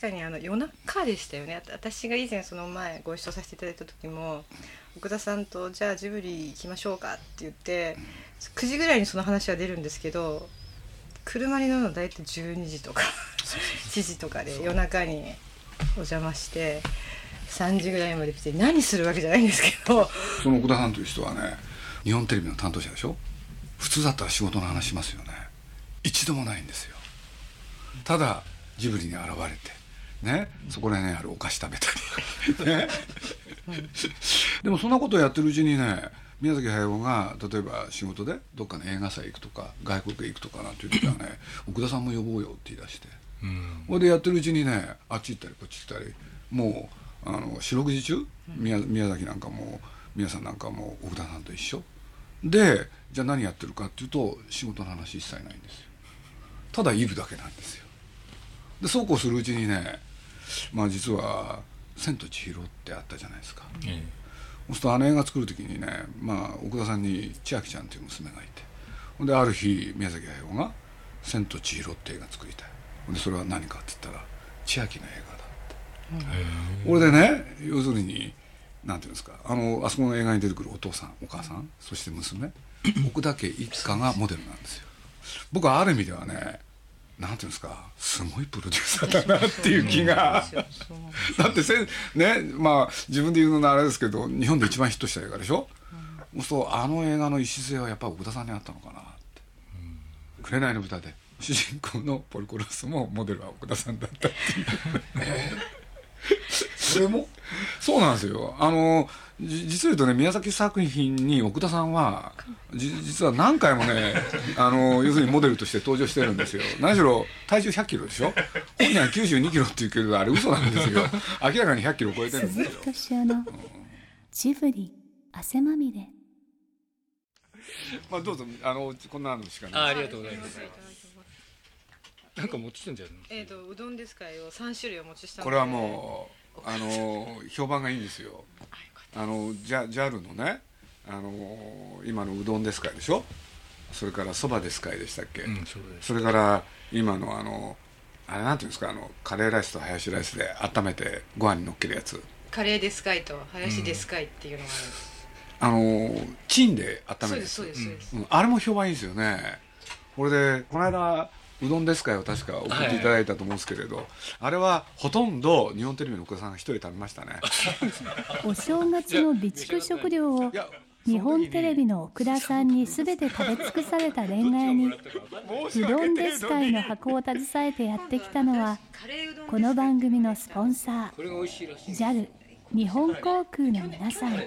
確かにあの夜中でしたよね。私が以前その前ご一緒させていただいた時も奥田さんと「じゃあジブリ行きましょうか」って言って9時ぐらいにその話は出るんですけど車に乗るの大体12時とか7時とかで夜中にお邪魔して3時ぐらいまで来て何するわけじゃないんですけど。その奥田さんという人はね日本テレビの担当者でしょ？普通だったら仕事の話しますよね。一度もないんですよ。ただジブリに現れてね。そこら辺にあるお菓子食べたり。ね。でもそんなことをやってるうちにね宮崎駿が例えば仕事でどっかの映画祭行くとか外国へ行くとかなんていう時はね奥田さんも呼ぼうよって言い出して。ほ、うん。でやってるうちにねあっち行ったりこっち行ったりもうあの四六時中宮宮崎なんかも宮さんなんかも奥田さんと一緒。でじゃあ何やってるかっていうと仕事の話一切ないんですよ。ただいるだけなんですよ。でそうこうするうちにねまあ実は「千と千尋」ってあったじゃないですか、ええ、そうするとあの映画作る時にね、まあ、奥田さんに千秋ちゃんっていう娘がいて。ほんである日宮崎駿が「千と千尋」って映画作りたい。ほんでそれは何かって言ったら千秋の映画だって。これでね要するになんていうんですかあのあそこの映画に出てくるお父さんお母さんそして娘奥田家一家がモデルなんですよ。僕はある意味ではねなんていうんですかすごいプロデューサーだなっていう気が。だってせねまあ自分で言うのあれですけど日本で一番ヒットした映画でしょ、うん、そうあの映画の礎はやっぱ奥田さんにあったのかなって「紅の豚」で。主人公のポルコロスもモデルは奥田さんだったっていう。えー、それも？そうなんですよ。あの実を言うとね宮崎作品に奥田さんは実は何回もね あの要するにモデルとして登場してるんですよ。何しろ体重1 0 0キロでしょ？本人は9 2キロって言うけどあれ嘘なんですよ。明らかに1 0 0キロ超えてるんですよ鈴木敏夫のジブリ汗まみれ。まあどうぞ。あのこんなのしかない。あありがとうございますなんか持ってんじゃないのえっ、ー、とうどんですかよ。三種類お持ちしたこれはもうあの評判がいいんですよ。あの JAL のねあの今のうどんですかいでしょ？それからそばですかいでしたっけ、うん、そそれから今のあのあれなんていうんですか？あのカレーライスとハヤシライスで温めてご飯にのっけるやつ。カレーデスカイとハヤシデスカイっていうのがあるんです、あのチンで温めるやつ。そうですそうです、うん、あれも評判いいですよね。これでこの間うどんですかよ確か。送っていただいたと思うんですけれど、はい、あれはほとんど日本テレビのお子さんが一人食べましたね。お正月の備蓄食料を日本テレビの奥田さんに全て食べ尽くされた恋愛にうどんですかいの箱を携えてやってきたのはこの番組のスポンサー JAL 日本航空の皆さん。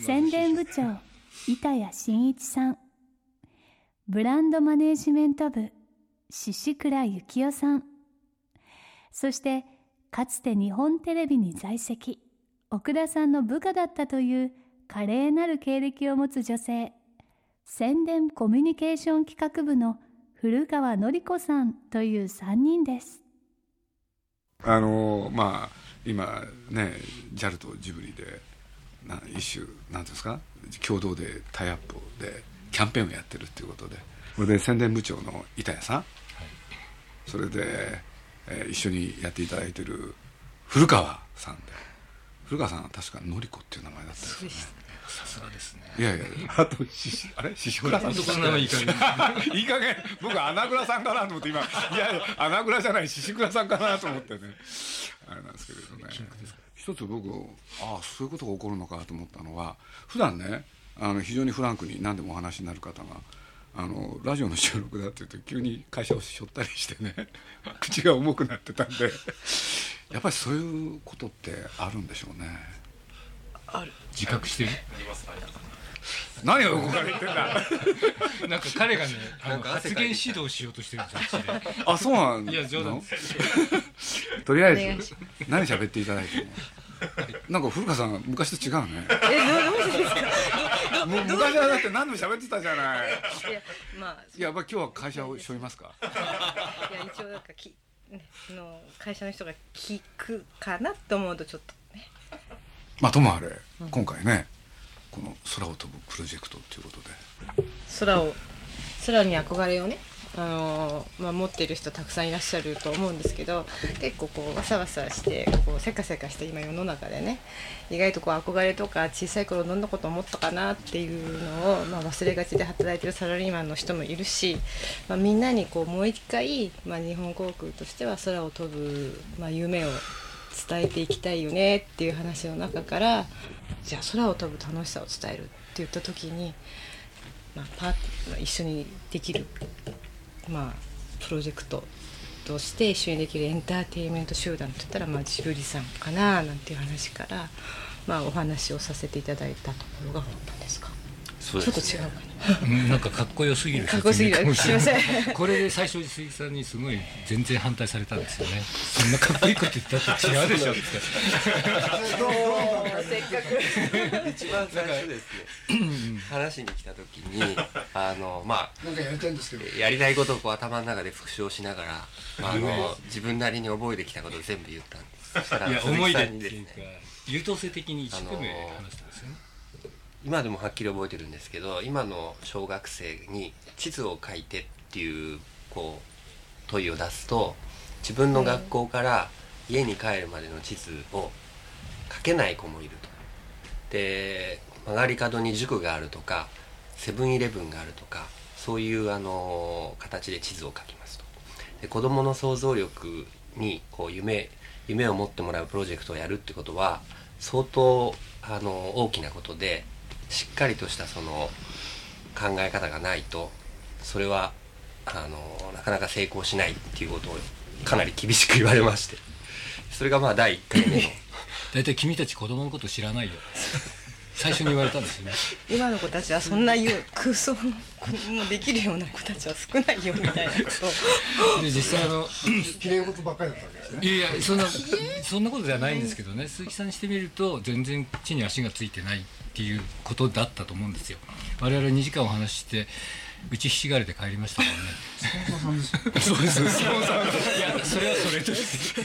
宣伝部長板谷真一さんブランドマネージメント部宍倉幸男さん。そしてかつて日本テレビに在籍奥田さんの部下だったという華麗なる経歴を持つ女性。宣伝コミュニケーション企画部の古川典子さんという3人です。あのまあ今ね JAL とジブリでな一種なんですか？共同でタイアップでキャンペーンをやってるっていうことで。これで宣伝部長の板谷さん、はい、それで、えー、一緒にやっていただいてる古川さんで。古川さんは確かのりこっていう名前だったですよね。さすがですね。いやいや。あとしあれ？獅子倉さん？とかいい加減い。い加減。僕穴倉さんかなと思って今。いやいや穴倉じゃない獅子倉さんかなと思ってね。あれなんですけれどね。一つ僕ああそういうことが起こるのかと思ったのは普段ねあの非常にフランクに何でもお話になる方があのラジオの収録だって言うと急に会社をしょったりしてね 口が重くなってたんでやっぱりそういうことってあるんでしょうね。自覚してる？何を横から言ってんだ。なんか彼がねあのなんか汗発言指導しようとしてるんですあっちで。あそうなんの？いや冗談 とりあえず何喋っていただいても。なんか古川さん昔と違うね。えどうどうしてですか？もう昔はだって何でも喋ってたじゃない。いやまあいややっぱり今日は会社をしょいますか？いや一応なんかき、ね、あの会社の人が聞くかなと思うとちょっとね。まあともあれ今回ねこの空を飛ぶプロジェクトっていうことで。空を空に憧れをねあのまあ、持ってる人たくさんいらっしゃると思うんですけど結構こうわさわさしてこうせかせかして今世の中でね意外とこう憧れとか小さい頃どんなこと思ったかなっていうのを、まあ、忘れがちで働いてるサラリーマンの人もいるし、まあ、みんなにこうもう一回、まあ、日本航空としては空を飛ぶ、まあ、夢を伝えていきたいよねっていう話の中からじゃあ空を飛ぶ楽しさを伝えるって言った時に、まあ、パ一緒にできる、まあ、プロジェクトとして一緒にできるエンターテインメント集団って言ったら、まあ、ジブリさんかななんていう話から、まあ、お話をさせていただいたところが本当ですか？そうちょっと違うかな。うんなんかかっこよすぎる かっこよすぎる。すいません。これで最初に鈴木さんにすごい全然反対されたんですよね。そんなかっこいいこと言ったって違うでしょって せっかく。一番最初ですね話しに来た時に あのまあなんかやりたいんですけど。やりたいことをこう頭の中で復唱しながらあの自分なりに覚えてきたことを全部言ったんです。そしたらいや鈴思い出木さんにっていうかですね優等生的に一生懸命話したんですよね。今でもはっきり覚えてるんですけど今の小学生に地図を書いてっていうこう問いを出すと自分の学校から家に帰るまでの地図を書けない子もいる。とで曲がり角に塾があるとかセブンイレブンがあるとかそういうあの形で地図を書きますと。で子どもの想像力にこう夢夢を持ってもらうプロジェクトをやるってことは相当あの大きなことでしっかりとしたその考え方がないとそれはあのなかなか成功しないっていうことをかなり厳しく言われまして。それがまあ第1回目の大体君たち子供のこと知らないよ。最初に言われたんですよね。今の子たちはそんな言う空想もできるような子たちは少ないよみたいなことを。で実際あのきれい事ばっかりだったわけですね。いやいやそんなそんなことじゃないんですけどね。鈴木さんにしてみると全然地に足がついてないっていうことだったと思うんですよ。我々2時間お話ししてうちひしがれて帰りましたもんね。そういやそれはそれとして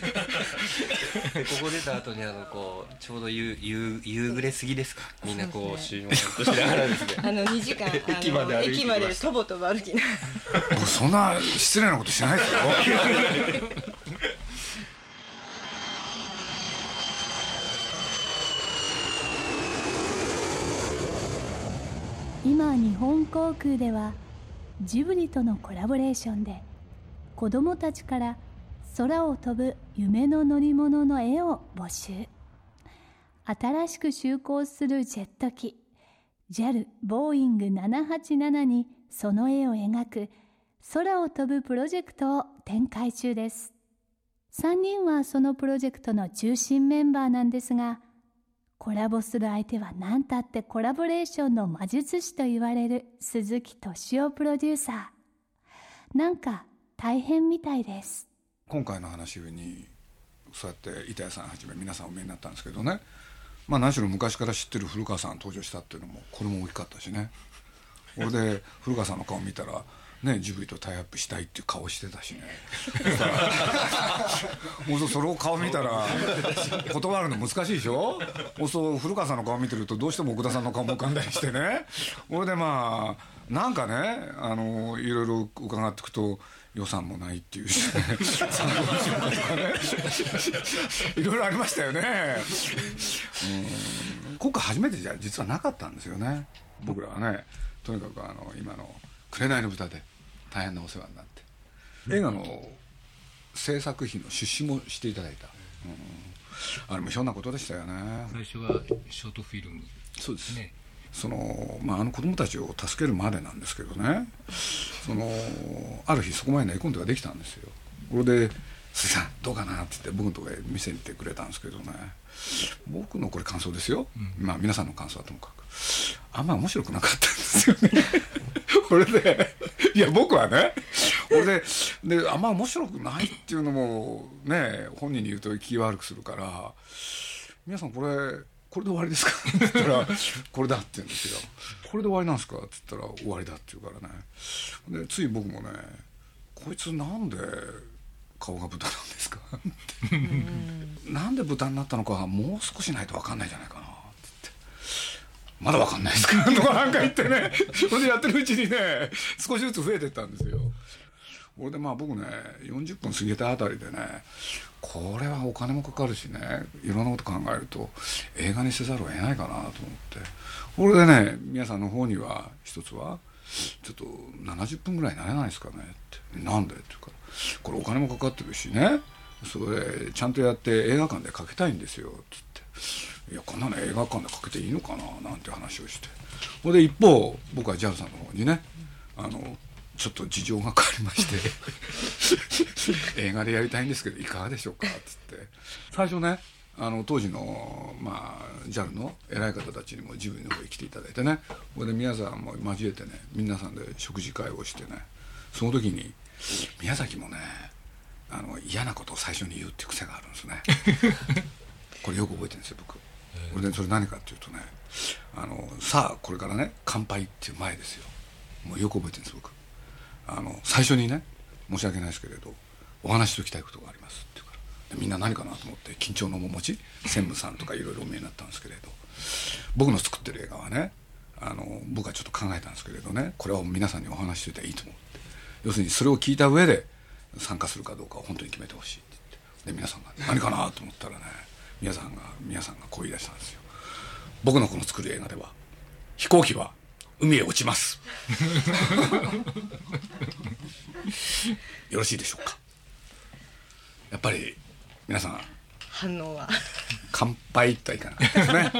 でここ出た後にあのこうちょうど夕夕夕暮れ過ぎですか？みんなこう集合としながらですね。あの2時間あの 駅まで駅までとぼとぼ歩きな僕そんな失礼なことしないですよ。今日本航空ではジブリとのコラボレーションで子どもたちから空を飛ぶ夢の乗り物の絵を募集。新しく就航するジェット機 JAL ボーイング787にその絵を描く空を飛ぶプロジェクトを展開中です。3人はそのプロジェクトの中心メンバーなんですがコラボする相手は何たってコラボレーションの魔術師と言われる鈴木敏夫プロデューサー。なんか大変みたいです。今回の話にそうやって板谷さんはじめ皆さんお見えになったんですけどね。まあ何しろ昔から知ってる古川さん登場したっていうのもこれも大きかったしね。俺で古川さんの顔見たらねジブリとタイアップしたいっていう顔してたしね。もうそれを顔見たら断るの難しいでしょ？もうそう古川さんの顔見てるとどうしても奥田さんの顔も浮かんだりしてね。俺でまあなんかねあのいろいろ伺っていくと予算もないっていう。しね参考書とかねいろいろありましたよね。うん。今回初めてじゃ実はなかったんですよね。僕らはね。とにかくあの今の「紅の豚」で大変なお世話になって。映画の制作費の出資もしていただいた、うん、あれもひょんなことでしたよね。最初はショートフィルム。そうです、ねそのまあ、あの子供たちを助けるまでなんですけどね。そのある日そこまで寝込んではできたんですよ。これで「鈴木さんどうかな?」って言って僕のとこへ見せに行ってくれたんですけどね。僕のこれ感想ですよ、うん、まあ皆さんの感想はともかく。あんま面白くなかったんですよね。これでいや僕はね。これでであんま面白くないっていうのもね本人に言うと気悪くするから。皆さんこれこれで終わりですか? 」って言ったら「これだ」って言うんですよ「これで終わりなんですか?」って言ったら「終わりだ」って言うからねでつい僕もね「こいつなんで顔が豚なんですか?」って「なんで豚になったのかもう少しないと分かんないじゃないかな」って言って「まだ分かんないですか?」とかなんか言ってねそれでやってるうちにね少しずつ増えてったんですよ。これでまあ僕ね40分過ぎたあたりでねこれはお金もかかるしねいろんなこと考えると映画にせざるを得ないかなと思って。これでね皆さんの方には一つはちょっと70分ぐらいになれないですかねって。なんでって言うからこれお金もかかってるしねそれちゃんとやって映画館でかけたいんですよって言って。いやこんなの映画館でかけていいのかななんて話をして。ほで一方僕は JAL さんの方にねあのちょっと事情が変わりまして。映画でやりたいんですけどいかがでしょうか？っつって。最初ねあの当時の、まあ、JAL の偉い方たちにもジブリの方に来ていただいてね。これで皆さんも交えてね皆さんで食事会をしてね。その時に宮崎もねあの嫌なことを最初に言うっていう癖があるんですね。これよく覚えてるんですよ僕。これでそれ何かっていうとねあのさあこれからね乾杯っていう前ですよ。もうよく覚えてるんです僕あの最初にね申し訳ないですけれどお話しときたいことがありますって言うから。みんな何かなと思って緊張の面持ち専務さんとかいろいろお見えになったんですけれど。僕の作ってる映画はねあの僕はちょっと考えたんですけれどねこれは皆さんにお話しといたらいいと思って。要するにそれを聞いた上で参加するかどうかを本当に決めてほしいって言って。で皆さんが何かなと思ったらね皆さんが皆さんがこう言い出したんですよ。僕のこの作る映画では飛行機は海へ落ちます。よろしいでしょうか？やっぱり皆さん。反応は。乾杯とはいかな。かったですね。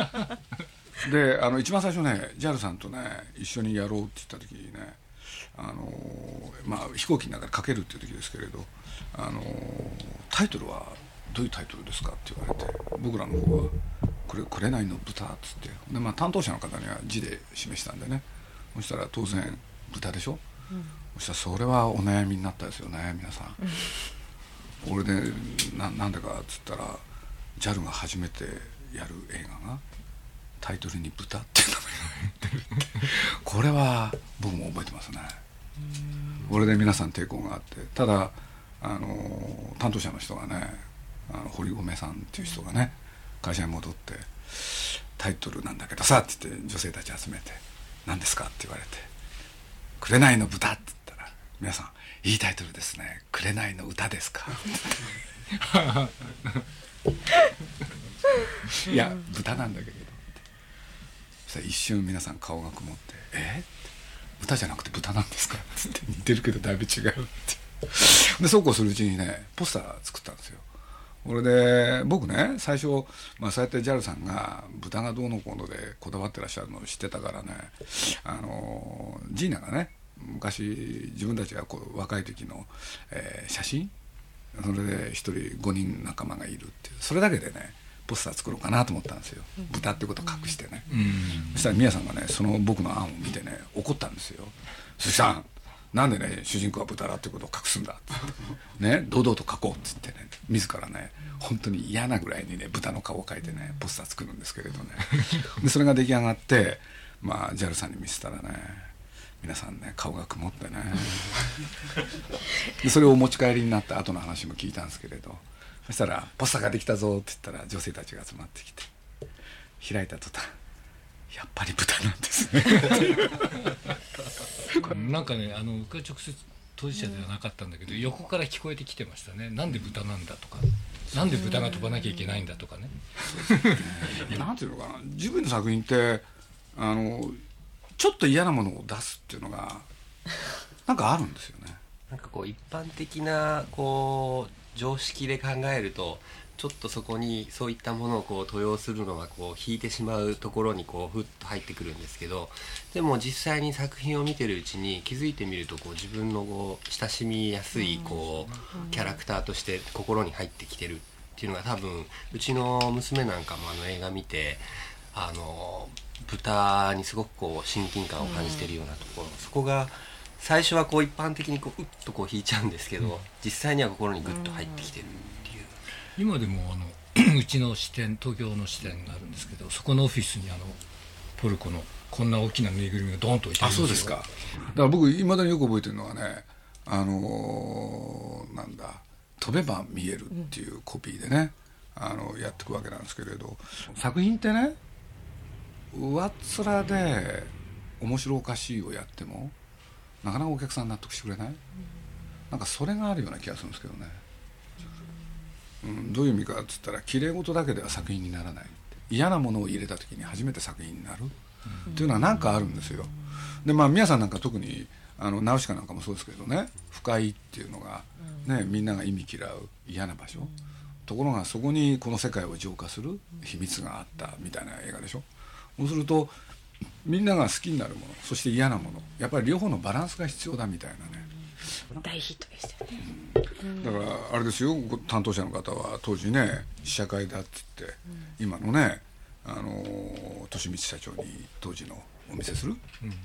であの一番最初ね JAL さんとね一緒にやろうって言った時にねあのまあ飛行機の中でかけるっていう時ですけれどあのタイトルはどういうタイトルですか？って言われて僕らの方は「これ紅の豚」っつって。で、まあ、担当者の方には字で示したんでね。そしたら当然豚でしょ、うん、そしたらそれはお悩みになったですよね皆さん、うん、俺でななんでかっつったら JAL が初めてやる映画がタイトルに「豚」っていう名前が入ってるって。これは僕も覚えてますね。これで皆さん抵抗があって。ただあの担当者の人がねあの堀米さんっていう人がね会社に戻って「タイトルなんだけどさ」って言って女性たち集めて「何ですか?」って言われて「紅の豚」って言ったら皆さん「いいタイトルですね紅の歌ですか」いや豚なんだけどそしたら一瞬皆さん顔が曇って「え？っ?」歌じゃなくて豚なんですか?」っつって似てるけどだいぶ違うってでそうこうするうちにねポスター作ったんですよこれで僕ね最初、まあ、そうやって JAL さんが豚がどうのこうのでこだわってらっしゃるのを知ってたからねあのジーナがね昔自分たちがこう若い時の、えー、写真それで1人5人仲間がいるっていうそれだけでねポスター作ろうかなと思ったんですよ。豚ってことを隠してね、うん、そしたら宮さんがねその僕の案を見てね怒ったんですよ「鈴木さんなんでね主人公は豚だってことを隠すんだ」って。ね堂々と書こうっつってね自らね本当に嫌なぐらいにね豚の顔を描いてねポスター作るんですけれどね。でそれが出来上がってまあ JAL さんに見せたらね皆さんね顔が曇ってね。でそれをお持ち帰りになった後の話も聞いたんですけれど。そしたら「ポスターができたぞ」って言ったら女性たちが集まってきて開いた途端やっぱり豚なんですねなんかねあの僕は直接当事者ではなかったんだけど、横から聞こえてきてましたね。なんで豚なんだとか。なんで豚が飛ばなきゃいけないんだとかね。なんていうのかな。自分の作品ってあのちょっと嫌なものを出すっていうのがなんかあるんですよね。なんかこう一般的なこう常識で考えるとちょっとそこにそういったものをこう許容するのはこう引いてしまうところにこうふっと入ってくるんですけどでも実際に作品を見てるうちに気づいてみるとこう自分のこう親しみやすいこうキャラクターとして心に入ってきてるっていうのが多分うちの娘なんかもあの映画見てあの豚にすごくこう親近感を感じてるようなところ、そこが最初はこう一般的にこううっとこう引いちゃうんですけど、実際には心にグッと入ってきてる。今でもあの うちの支店東京の支店があるんですけどそこのオフィスにあのポルコのこんな大きなぬいぐるみがドーンと置いてああるんそうですか。だから僕いまだによく覚えてるのはねあのーなんだ「飛べば見える」っていうコピーでね、あのやっていくわけなんですけれど。作品ってね上っ面で面白おかしいをやってもなかなかお客さん納得してくれない、なんかそれがあるような気がするんですけどね、うん、どういう意味かっつったら綺麗事だけでは作品にならない。嫌なものを入れた時に初めて作品になる、っていうのは何かあるんですよ。でまあ宮さんなんか特にあのナウシカなんかもそうですけどね。不快っていうのが、ね、みんなが意味嫌う嫌な場所、ところがそこにこの世界を浄化する秘密があったみたいな映画でしょ。そうするとみんなが好きになるものそして嫌なもの。やっぱり両方のバランスが必要だみたいなね大ヒットでしたよね。だからあれですよご担当者の方は当時ね試写会だって言って、今のねあのー利光社長に当時のお見せする、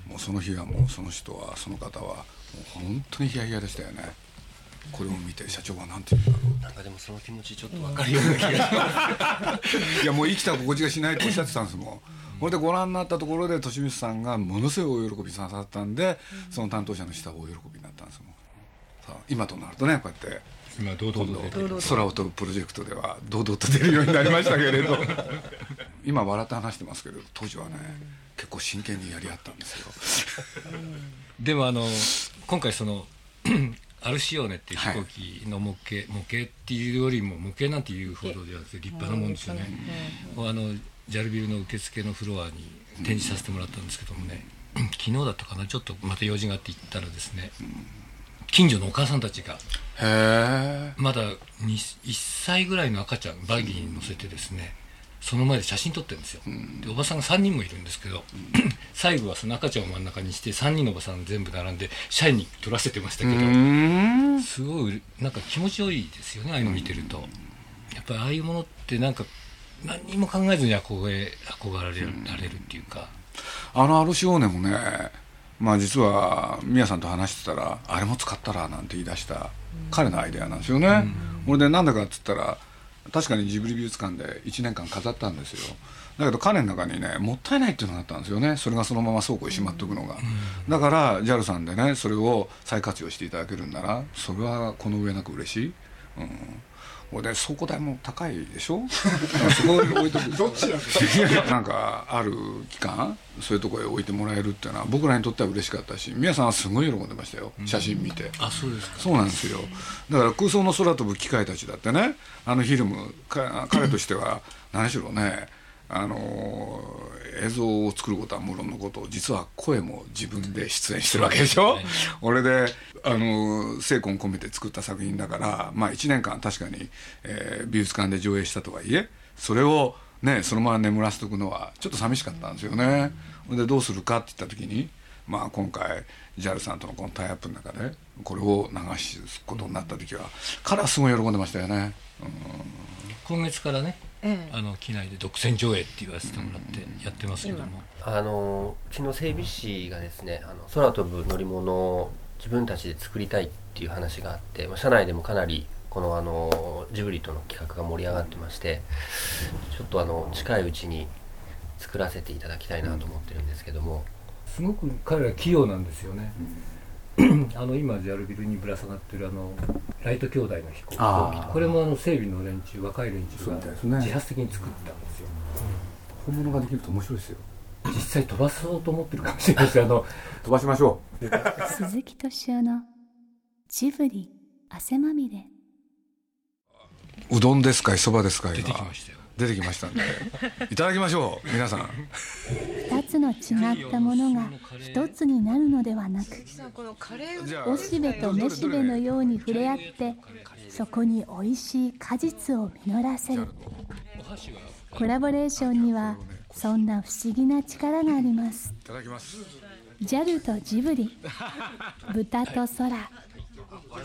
もうその日はもうその人はその方はもう本当にヒヤヒヤでしたよね。これを見て社長は何て言うんだろなんかでもその気持ちちょっと分かるような気がします。う いやもう生きた心地がしないとおっしゃってたんですもん。これでご覧になったところで利光さんがものすごいお喜びさったんで、その担当者の人はお喜びになったんですもん今となるとねこうやって今堂々と空を飛ぶプロジェクトでは堂々と出るようになりましたけれど。今笑って話してますけど当時はね結構真剣にやり合ったんですよ。でもあの今回その アルシオネっていう飛行機の模型、模型っていうよりも模型なんていうほどではなくて立派なもんですよね、あのジャルビルの受付のフロアに展示させてもらったんですけどもね、昨日だったかな？ちょっとまた用事があって行ったらですね、近所のお母さんたちが。まだに1歳ぐらいの赤ちゃんバギーに乗せてですねその前で写真撮ってるんですよ、でおばさんが3人もいるんですけど、最後はその赤ちゃんを真ん中にして3人のおばさん全部並んで社員に撮らせてましたけど、すごいなんか気持ちよいですよねああいうの見てると、やっぱりああいうものってなんか何にも考えずに憧れ憧れられるっていうか、あのアルシオーネもねまあ実は宮さんと話してたらあれも使ったらなんて言い出した彼のアイデアなんですよね、これでなんだかっつったら確かにジブリ美術館で1年間飾ったんですよ。だけど彼の中にねもったいないっていうのがあったんですよね。それがそのまま倉庫にしまっておくのが、だから JAL さんでねそれを再活用していただけるんならそれはこの上なく嬉しい、うん、で倉庫代も高いでしょ？そこに置いとくどっち なんかある期間そういうところへ置いてもらえるっていうのは僕らにとっては嬉しかったし宮さんはすごい喜んでましたよ。写真見て、あそうですか。そうなんですよ。だから空想の空飛ぶ機械たちだってねあのフィルムか彼としては何しろねあの映像を作ることはもろのこと実は声も自分で出演してるわけでしょ、俺であの精魂込めて作った作品だからまあ1年間確かに、えー美術館で上映したとはいえそれをねそのまま眠らせておくのはちょっと寂しかったんですよね、ほんでどうするかって言った時にまあ今回 JAL さんとのこのタイアップの中でこれを流すことになった時は彼はすごい喜んでましたよね、今月からねええ。あの機内で独占上映って言わせてもらってやってますけども、あのうちの整備士がですねあの空飛ぶ乗り物を自分たちで作りたいっていう話があって、まあ、社内でもかなりこのあのジブリとの企画が盛り上がってましてちょっとあの近いうちに作らせていただきたいなと思ってるんですけども、すごく彼ら器用なんですよね、あの今ジャルビルにぶら下がってるあのライト兄弟の飛行機。これもあの整備の連中若い連中が自発的に作ったんですよ、本物ができると面白いですよ。実際飛ばそうと思ってるかもしれないですあの 飛ばしましょう。鈴木敏夫のジブリ汗まみれ。うどんですかいそばですかい出てきがましたよ。出てきましたんで。いただきましょう皆さん。2つの違ったものが一つになるのではなくおしべとめしべのように触れ合ってそこにおいしい果実を実らせる。コラボレーションにはそんな不思議な力があります。いただきます JAL とジブリ豚と空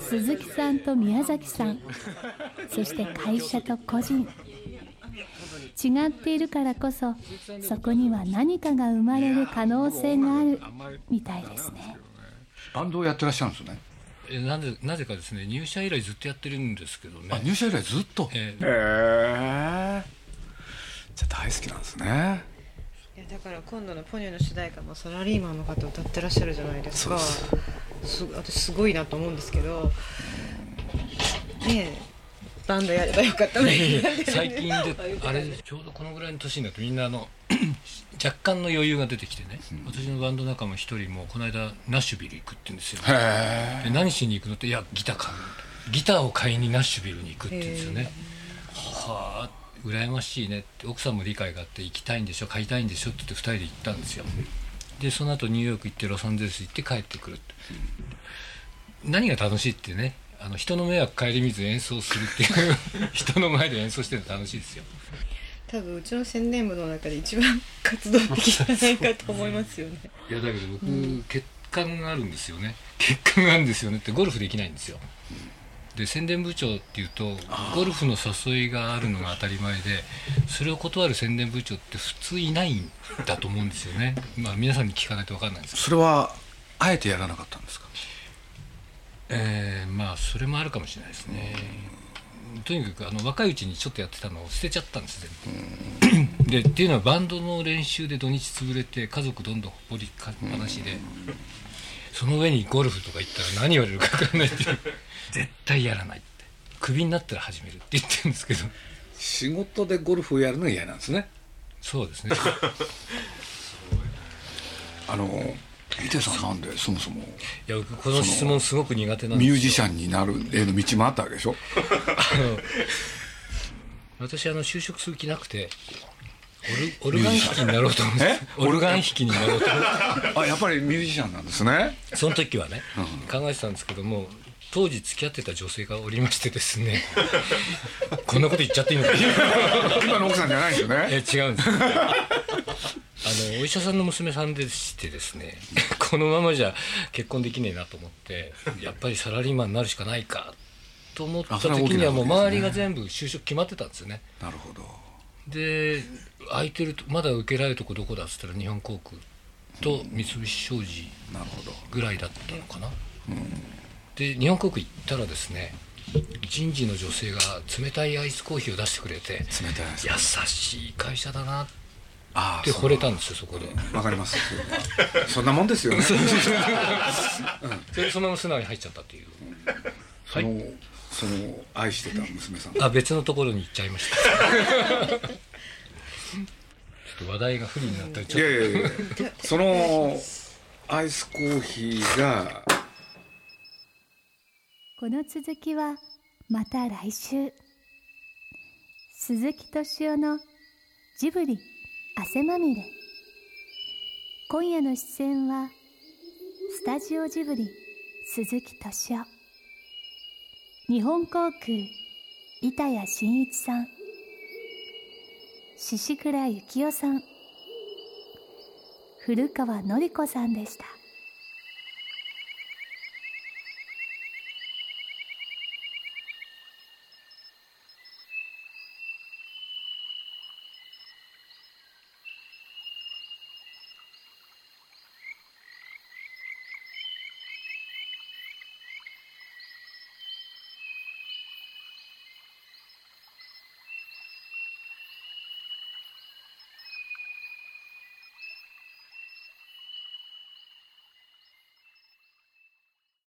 鈴木さんと宮崎さんそして会社と個人。違っているからこそそこには何かが生まれる可能性があるみたいですね。バンドをやってらっしゃるんですよね。えなぜなぜかですね入社以来ずっとやってるんですけどね。あ入社以来ずっと？へえ。えじゃあ大好きなんですね。いやだから今度のポニョの主題歌もサラリーマンの方歌ってらっしゃるじゃないですか。す。私すごいなと思うんですけど。ねえバンドやればよかったのに。最近であれちょうどこのぐらいの年になるとみんなあの 若干の余裕が出てきてね、私のバンド仲間一人もこの間ナッシュビル行くって言うんですよへえで何しに行くのっていやギター買うギターを買いにナッシュビルに行くって言うんですよね。はあ羨ましいねって奥さんも理解があって行きたいんでしょ買いたいんでしょって言って2人で行ったんですよ。でその後ニューヨーク行ってロサンゼルス行って帰ってくるって。何が楽しいってねあの人の迷惑顧みず演奏するっていう 人の前で演奏してるの楽しいですよ。多分うちの宣伝部の中で一番活動的じゃないかと思いますよね。いやだけど僕、血管があるんですよね。血管があるんですよね。ってゴルフできないんですよで宣伝部長っていうとゴルフの誘いがあるのが当たり前でそれを断る宣伝部長って普通いないんだと思うんですよね。まあ皆さんに聞かないと分かんないんですけど。それはあえてやらなかったんですか？えーまあそれもあるかもしれないですね。とにかくあの若いうちにちょっとやってたのを捨てちゃったんです全部。でっていうのはバンドの練習で土日潰れて家族どんどんほっぽりかっぱなしでその上にゴルフとか行ったら何言われるか分かんないっていう。絶対やらないって。クビになったら始めるって言ってるんですけど。仕事でゴルフをやるのが嫌なんですね。そうですね。あのヒデさんなんでそもそも？いや僕この質問すごく苦手なんですよ。ミュージシャンになるへの道もあったわけでしょ？私あの就職する気なくてオルオルガン弾きになろうと思ってえ？オルガン弾きになろうと思って。あやっぱりミュージシャンなんですね。その時はね、考えてたんですけども当時付き合ってた女性がおりましてですね こんなこと言っちゃっていいのか今の奥さんじゃないですよね？え違うんですあのお医者さんの娘さんでしてですね このままじゃ結婚できねえなと思ってやっぱりサラリーマンになるしかないかと思った時にはもう周りが全部就職決まってたんですよね。なるほど。で空いてるとまだ受けられるとこどこだっつったら日本航空と三菱商事ぐらいだったのかな、で日本航空行ったらですね人事の女性が冷たいアイスコーヒーを出してくれて優しい会社だなっあて惚れたんですよそこで。わかります。そんなもんですよね。それでそのまま素直に入っちゃったっていう。そのその愛してた娘さん。あ別のところに行っちゃいました。ちょっと話題が不利になった。りいちょっやいやいや。そのアイスコーヒーがこの続きはまた来週。鈴木敏夫のジブリ汗まみれ。今夜の出演はスタジオジブリ鈴木敏夫。日本航空板谷真一さん。宍倉幸雄さん。古川典子さんでした。